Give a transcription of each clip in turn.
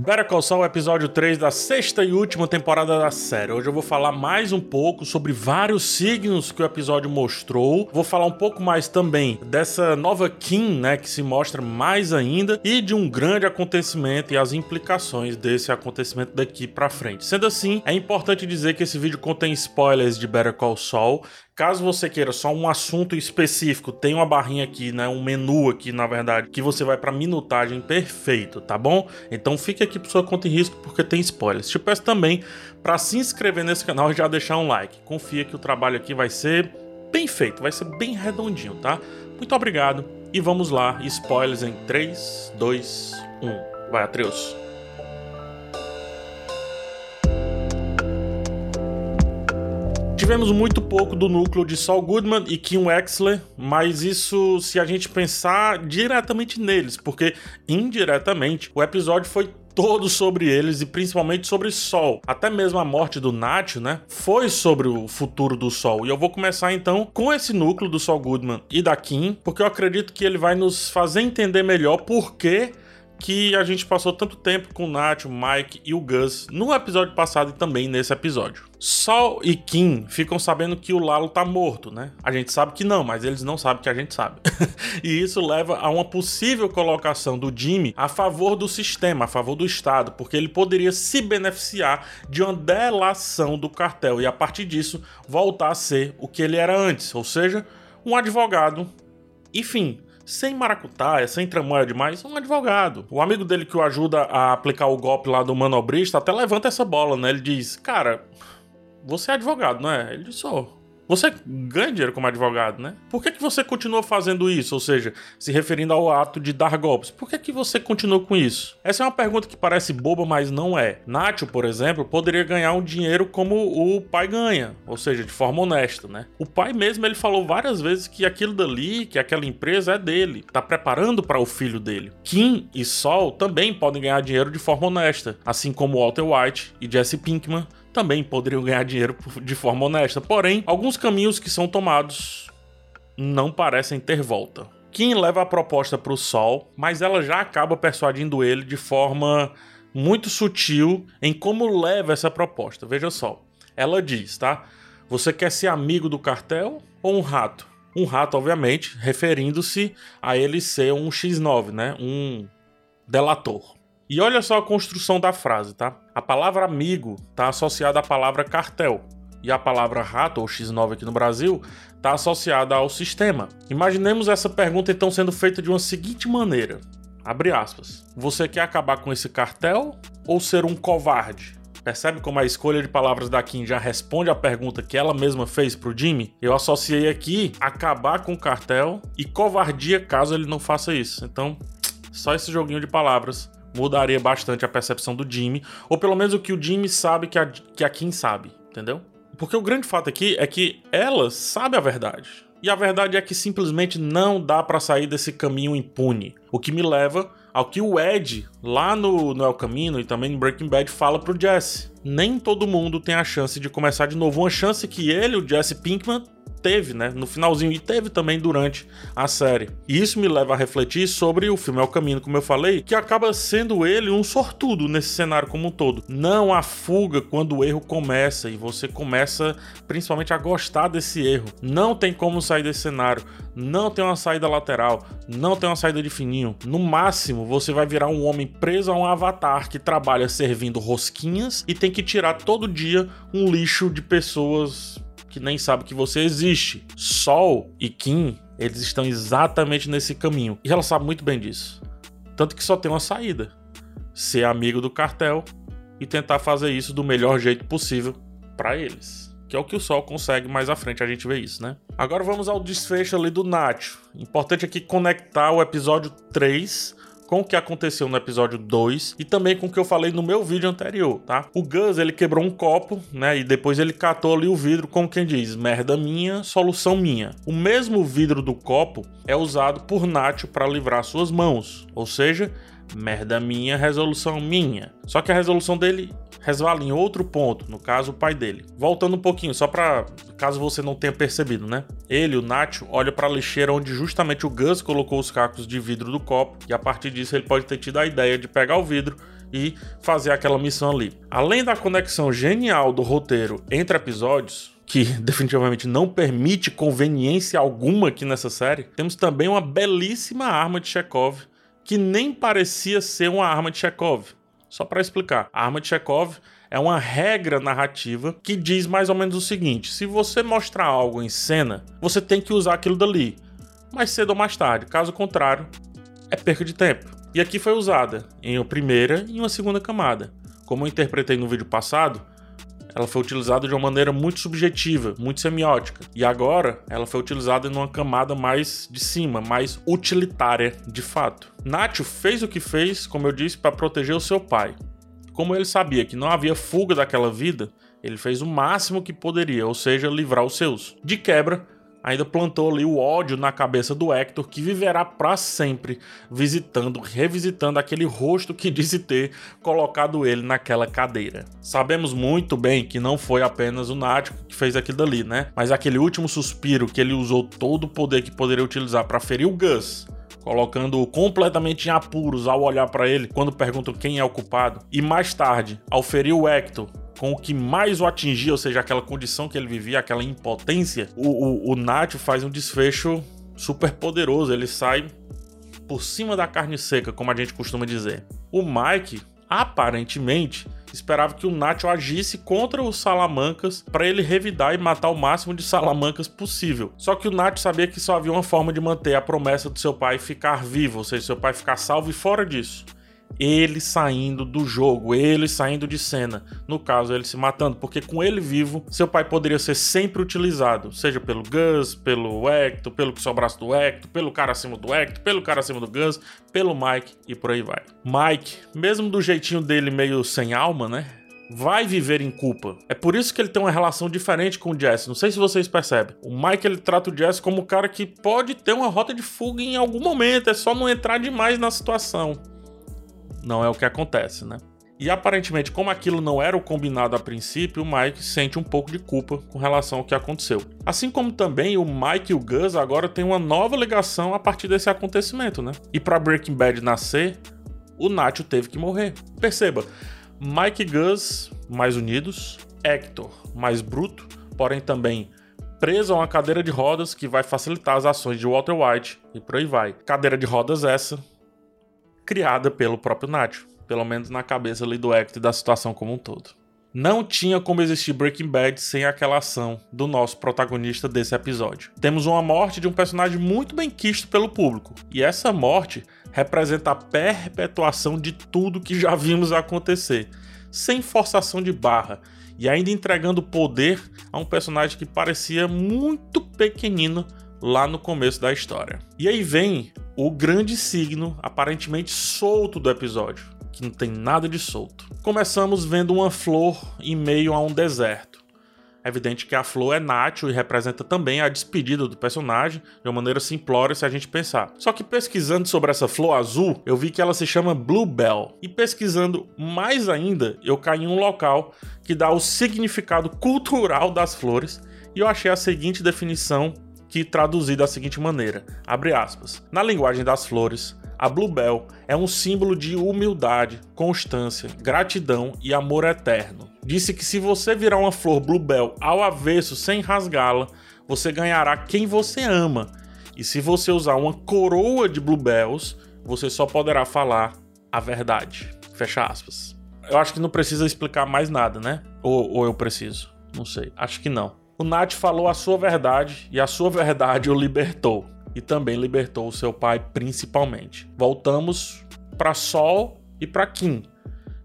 Better Call Saul, episódio 3 da sexta e última temporada da série. Hoje eu vou falar mais um pouco sobre vários signos que o episódio mostrou. Vou falar um pouco mais também dessa nova Kim, né, que se mostra mais ainda, e de um grande acontecimento e as implicações desse acontecimento daqui para frente. Sendo assim, é importante dizer que esse vídeo contém spoilers de Better Call Saul Caso você queira só um assunto específico, tem uma barrinha aqui, né, um menu aqui, na verdade, que você vai para minutagem perfeito, tá bom? Então fique aqui por sua conta e risco porque tem spoilers. Te peço também para se inscrever nesse canal e já deixar um like. Confia que o trabalho aqui vai ser bem feito, vai ser bem redondinho, tá? Muito obrigado e vamos lá, spoilers em 3, 2, 1. Vai, Atreus. Tivemos muito pouco do núcleo de Saul Goodman e Kim Wexler, mas isso se a gente pensar diretamente neles, porque indiretamente o episódio foi todo sobre eles e principalmente sobre Sol. Até mesmo a morte do Nacho, né? Foi sobre o futuro do Sol. E eu vou começar então com esse núcleo do Sol Goodman e da Kim, porque eu acredito que ele vai nos fazer entender melhor por que que a gente passou tanto tempo com o Nath, o Mike e o Gus no episódio passado e também nesse episódio. Sol e Kim ficam sabendo que o Lalo tá morto, né? A gente sabe que não, mas eles não sabem que a gente sabe. e isso leva a uma possível colocação do Jimmy a favor do sistema, a favor do Estado, porque ele poderia se beneficiar de uma delação do cartel e a partir disso voltar a ser o que ele era antes, ou seja, um advogado. Enfim, sem maracutaia, sem tramóia demais, um advogado. O amigo dele que o ajuda a aplicar o golpe lá do manobrista até levanta essa bola, né? Ele diz: Cara, você é advogado, não é? Ele diz: Sou. Você ganha dinheiro como advogado, né? Por que, que você continua fazendo isso? Ou seja, se referindo ao ato de dar golpes. Por que, que você continua com isso? Essa é uma pergunta que parece boba, mas não é. Nacho, por exemplo, poderia ganhar um dinheiro como o pai ganha, ou seja, de forma honesta, né? O pai mesmo, ele falou várias vezes que aquilo dali, que aquela empresa é dele, tá preparando para o filho dele. Kim e Sol também podem ganhar dinheiro de forma honesta, assim como Walter White e Jesse Pinkman também poderiam ganhar dinheiro de forma honesta. Porém, alguns caminhos que são tomados não parecem ter volta. Kim leva a proposta para o Sol, mas ela já acaba persuadindo ele de forma muito sutil em como leva essa proposta. Veja só, ela diz, tá? Você quer ser amigo do cartel ou um rato? Um rato, obviamente, referindo-se a ele ser um X9, né? Um delator. E olha só a construção da frase, tá? A palavra amigo está associada à palavra cartel. E a palavra rato, ou X9 aqui no Brasil, está associada ao sistema. Imaginemos essa pergunta então sendo feita de uma seguinte maneira. Abre aspas. Você quer acabar com esse cartel ou ser um covarde? Percebe como a escolha de palavras da Kim já responde à pergunta que ela mesma fez pro Jimmy? Eu associei aqui acabar com o cartel e covardia caso ele não faça isso. Então, só esse joguinho de palavras mudaria bastante a percepção do Jimmy, ou pelo menos o que o Jimmy sabe que a, que a Kim sabe, entendeu? Porque o grande fato aqui é que ela sabe a verdade. E a verdade é que simplesmente não dá para sair desse caminho impune. O que me leva ao que o Ed, lá no, no El Camino e também no Breaking Bad, fala pro Jesse. Nem todo mundo tem a chance de começar de novo. Uma chance que ele, o Jesse Pinkman, teve, né, no finalzinho e teve também durante a série. E isso me leva a refletir sobre o filme É o Caminho, como eu falei, que acaba sendo ele um sortudo nesse cenário como um todo. Não há fuga quando o erro começa e você começa principalmente a gostar desse erro. Não tem como sair desse cenário, não tem uma saída lateral, não tem uma saída de fininho. No máximo, você vai virar um homem preso a um avatar que trabalha servindo rosquinhas e tem que tirar todo dia um lixo de pessoas que nem sabe que você existe. Sol e Kim, eles estão exatamente nesse caminho. E ela sabe muito bem disso. Tanto que só tem uma saída: ser amigo do cartel e tentar fazer isso do melhor jeito possível para eles. Que é o que o Sol consegue mais à frente, a gente vê isso, né? Agora vamos ao desfecho ali do Nacho. Importante aqui conectar o episódio 3 com o que aconteceu no episódio 2 e também com o que eu falei no meu vídeo anterior, tá? O Gus, ele quebrou um copo, né? E depois ele catou ali o vidro, como quem diz, merda minha, solução minha. O mesmo vidro do copo é usado por Nacho para livrar suas mãos, ou seja, merda minha, resolução minha. Só que a resolução dele resvala em outro ponto, no caso o pai dele. Voltando um pouquinho, só para caso você não tenha percebido, né? Ele, o Nacho, olha para a lixeira onde justamente o Gus colocou os cacos de vidro do copo e a partir disso ele pode ter tido a ideia de pegar o vidro e fazer aquela missão ali. Além da conexão genial do roteiro entre episódios, que definitivamente não permite conveniência alguma aqui nessa série, temos também uma belíssima arma de Chekhov que nem parecia ser uma arma de Chekhov. Só para explicar, a arma de Chekhov é uma regra narrativa que diz mais ou menos o seguinte: se você mostrar algo em cena, você tem que usar aquilo dali, mais cedo ou mais tarde. Caso contrário, é perca de tempo. E aqui foi usada em uma primeira e uma segunda camada. Como eu interpretei no vídeo passado, ela foi utilizada de uma maneira muito subjetiva, muito semiótica. E agora ela foi utilizada em uma camada mais de cima, mais utilitária de fato. Nacho fez o que fez, como eu disse, para proteger o seu pai. Como ele sabia que não havia fuga daquela vida, ele fez o máximo que poderia, ou seja, livrar os seus. De quebra, ainda plantou ali o ódio na cabeça do Hector, que viverá para sempre visitando, revisitando aquele rosto que disse ter colocado ele naquela cadeira. Sabemos muito bem que não foi apenas o Nático que fez aquilo dali, né? Mas aquele último suspiro que ele usou todo o poder que poderia utilizar para ferir o Gus, colocando-o completamente em apuros ao olhar para ele quando perguntam quem é o culpado, e mais tarde, ao ferir o Hector, com o que mais o atingia, ou seja, aquela condição que ele vivia, aquela impotência, o, o, o Nath faz um desfecho super poderoso. Ele sai por cima da carne seca, como a gente costuma dizer. O Mike, aparentemente, esperava que o Nacho agisse contra os Salamancas para ele revidar e matar o máximo de Salamancas possível. Só que o Nacho sabia que só havia uma forma de manter a promessa do seu pai ficar vivo, ou seja, seu pai ficar salvo e fora disso ele saindo do jogo, ele saindo de cena. No caso, ele se matando, porque com ele vivo, seu pai poderia ser sempre utilizado, seja pelo Gus, pelo Hector, pelo que sobrasse do Hector, pelo cara acima do Hector, pelo cara acima do Gus, pelo Mike e por aí vai. Mike, mesmo do jeitinho dele meio sem alma, né? vai viver em culpa. É por isso que ele tem uma relação diferente com o Jesse. Não sei se vocês percebem. O Mike ele trata o Jesse como um cara que pode ter uma rota de fuga em algum momento, é só não entrar demais na situação não é o que acontece, né? E aparentemente, como aquilo não era o combinado a princípio, o Mike sente um pouco de culpa com relação ao que aconteceu. Assim como também o Mike e o Gus agora têm uma nova ligação a partir desse acontecimento, né? E para Breaking Bad nascer, o Nacho teve que morrer. Perceba, Mike e Gus mais unidos, Hector mais bruto, porém também preso a uma cadeira de rodas que vai facilitar as ações de Walter White e por aí vai. Cadeira de rodas essa criada pelo próprio Nacho, pelo menos na cabeça ali do Hector e da situação como um todo. Não tinha como existir Breaking Bad sem aquela ação do nosso protagonista desse episódio. Temos uma morte de um personagem muito bem quisto pelo público, e essa morte representa a perpetuação de tudo que já vimos acontecer, sem forçação de barra, e ainda entregando poder a um personagem que parecia muito pequenino lá no começo da história. E aí vem o grande signo aparentemente solto do episódio, que não tem nada de solto. Começamos vendo uma flor em meio a um deserto. É evidente que a flor é Nacho e representa também a despedida do personagem de uma maneira simplória se a gente pensar. Só que pesquisando sobre essa flor azul, eu vi que ela se chama Bluebell. E pesquisando mais ainda, eu caí em um local que dá o significado cultural das flores e eu achei a seguinte definição que traduzi da seguinte maneira: abre aspas. Na linguagem das flores, a bluebell é um símbolo de humildade, constância, gratidão e amor eterno. Disse que se você virar uma flor bluebell ao avesso sem rasgá-la, você ganhará quem você ama. E se você usar uma coroa de bluebells, você só poderá falar a verdade. Fecha aspas. Eu acho que não precisa explicar mais nada, né? Ou, ou eu preciso? Não sei. Acho que não o Nat falou a sua verdade e a sua verdade o libertou. E também libertou o seu pai, principalmente. Voltamos para Sol e para Kim.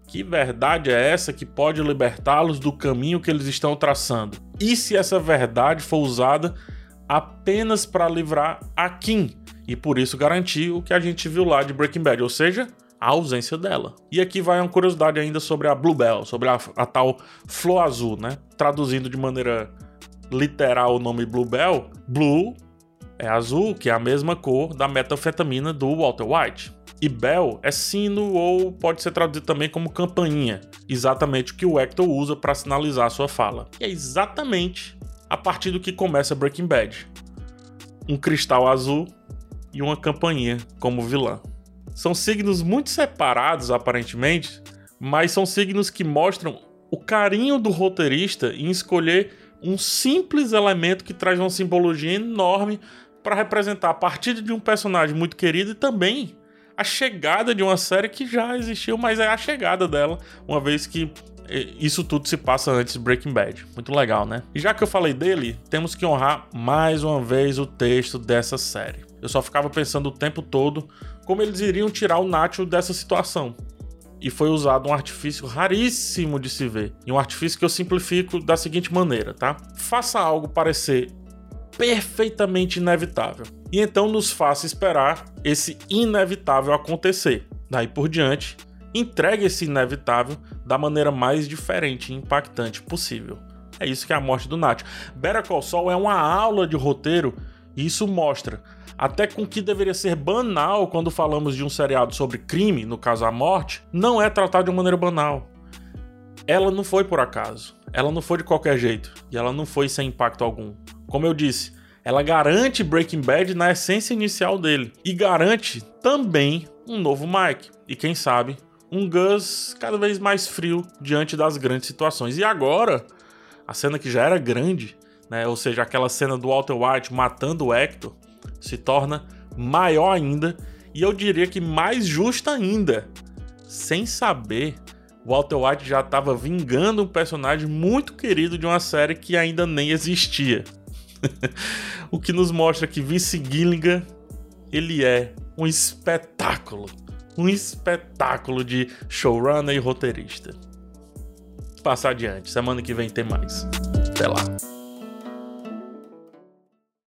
Que verdade é essa que pode libertá-los do caminho que eles estão traçando? E se essa verdade for usada apenas para livrar a Kim e por isso garantir o que a gente viu lá de Breaking Bad, ou seja, a ausência dela. E aqui vai uma curiosidade ainda sobre a Bluebell, sobre a, a tal flor azul, né? Traduzindo de maneira literal o nome Bluebell, Blue é azul, que é a mesma cor da metanfetamina do Walter White. E bell é sino ou pode ser traduzido também como campainha, exatamente o que o Hector usa para sinalizar sua fala. E é exatamente a partir do que começa Breaking Bad. Um cristal azul e uma campainha como vilã. São signos muito separados, aparentemente, mas são signos que mostram o carinho do roteirista em escolher um simples elemento que traz uma simbologia enorme para representar a partida de um personagem muito querido e também a chegada de uma série que já existiu, mas é a chegada dela, uma vez que eh, isso tudo se passa antes de Breaking Bad. Muito legal, né? E já que eu falei dele, temos que honrar mais uma vez o texto dessa série. Eu só ficava pensando o tempo todo como eles iriam tirar o Nacho dessa situação. E foi usado um artifício raríssimo de se ver. E um artifício que eu simplifico da seguinte maneira, tá? Faça algo parecer perfeitamente inevitável. E então nos faça esperar esse inevitável acontecer. Daí por diante, entregue esse inevitável da maneira mais diferente e impactante possível. É isso que é a morte do Nath. Better Call Saul é uma aula de roteiro isso mostra até com que deveria ser banal quando falamos de um seriado sobre crime, no caso a morte, não é tratado de uma maneira banal. Ela não foi por acaso, ela não foi de qualquer jeito e ela não foi sem impacto algum. Como eu disse, ela garante Breaking Bad na essência inicial dele e garante também um novo Mike e quem sabe um Gus cada vez mais frio diante das grandes situações. E agora, a cena que já era grande, né, ou seja, aquela cena do Walter White matando o Hector, se torna maior ainda e eu diria que mais justa ainda. Sem saber, Walter White já estava vingando um personagem muito querido de uma série que ainda nem existia. o que nos mostra que Vince Gilligan ele é um espetáculo um espetáculo de showrunner e roteirista. Passar adiante, semana que vem tem mais. Até lá.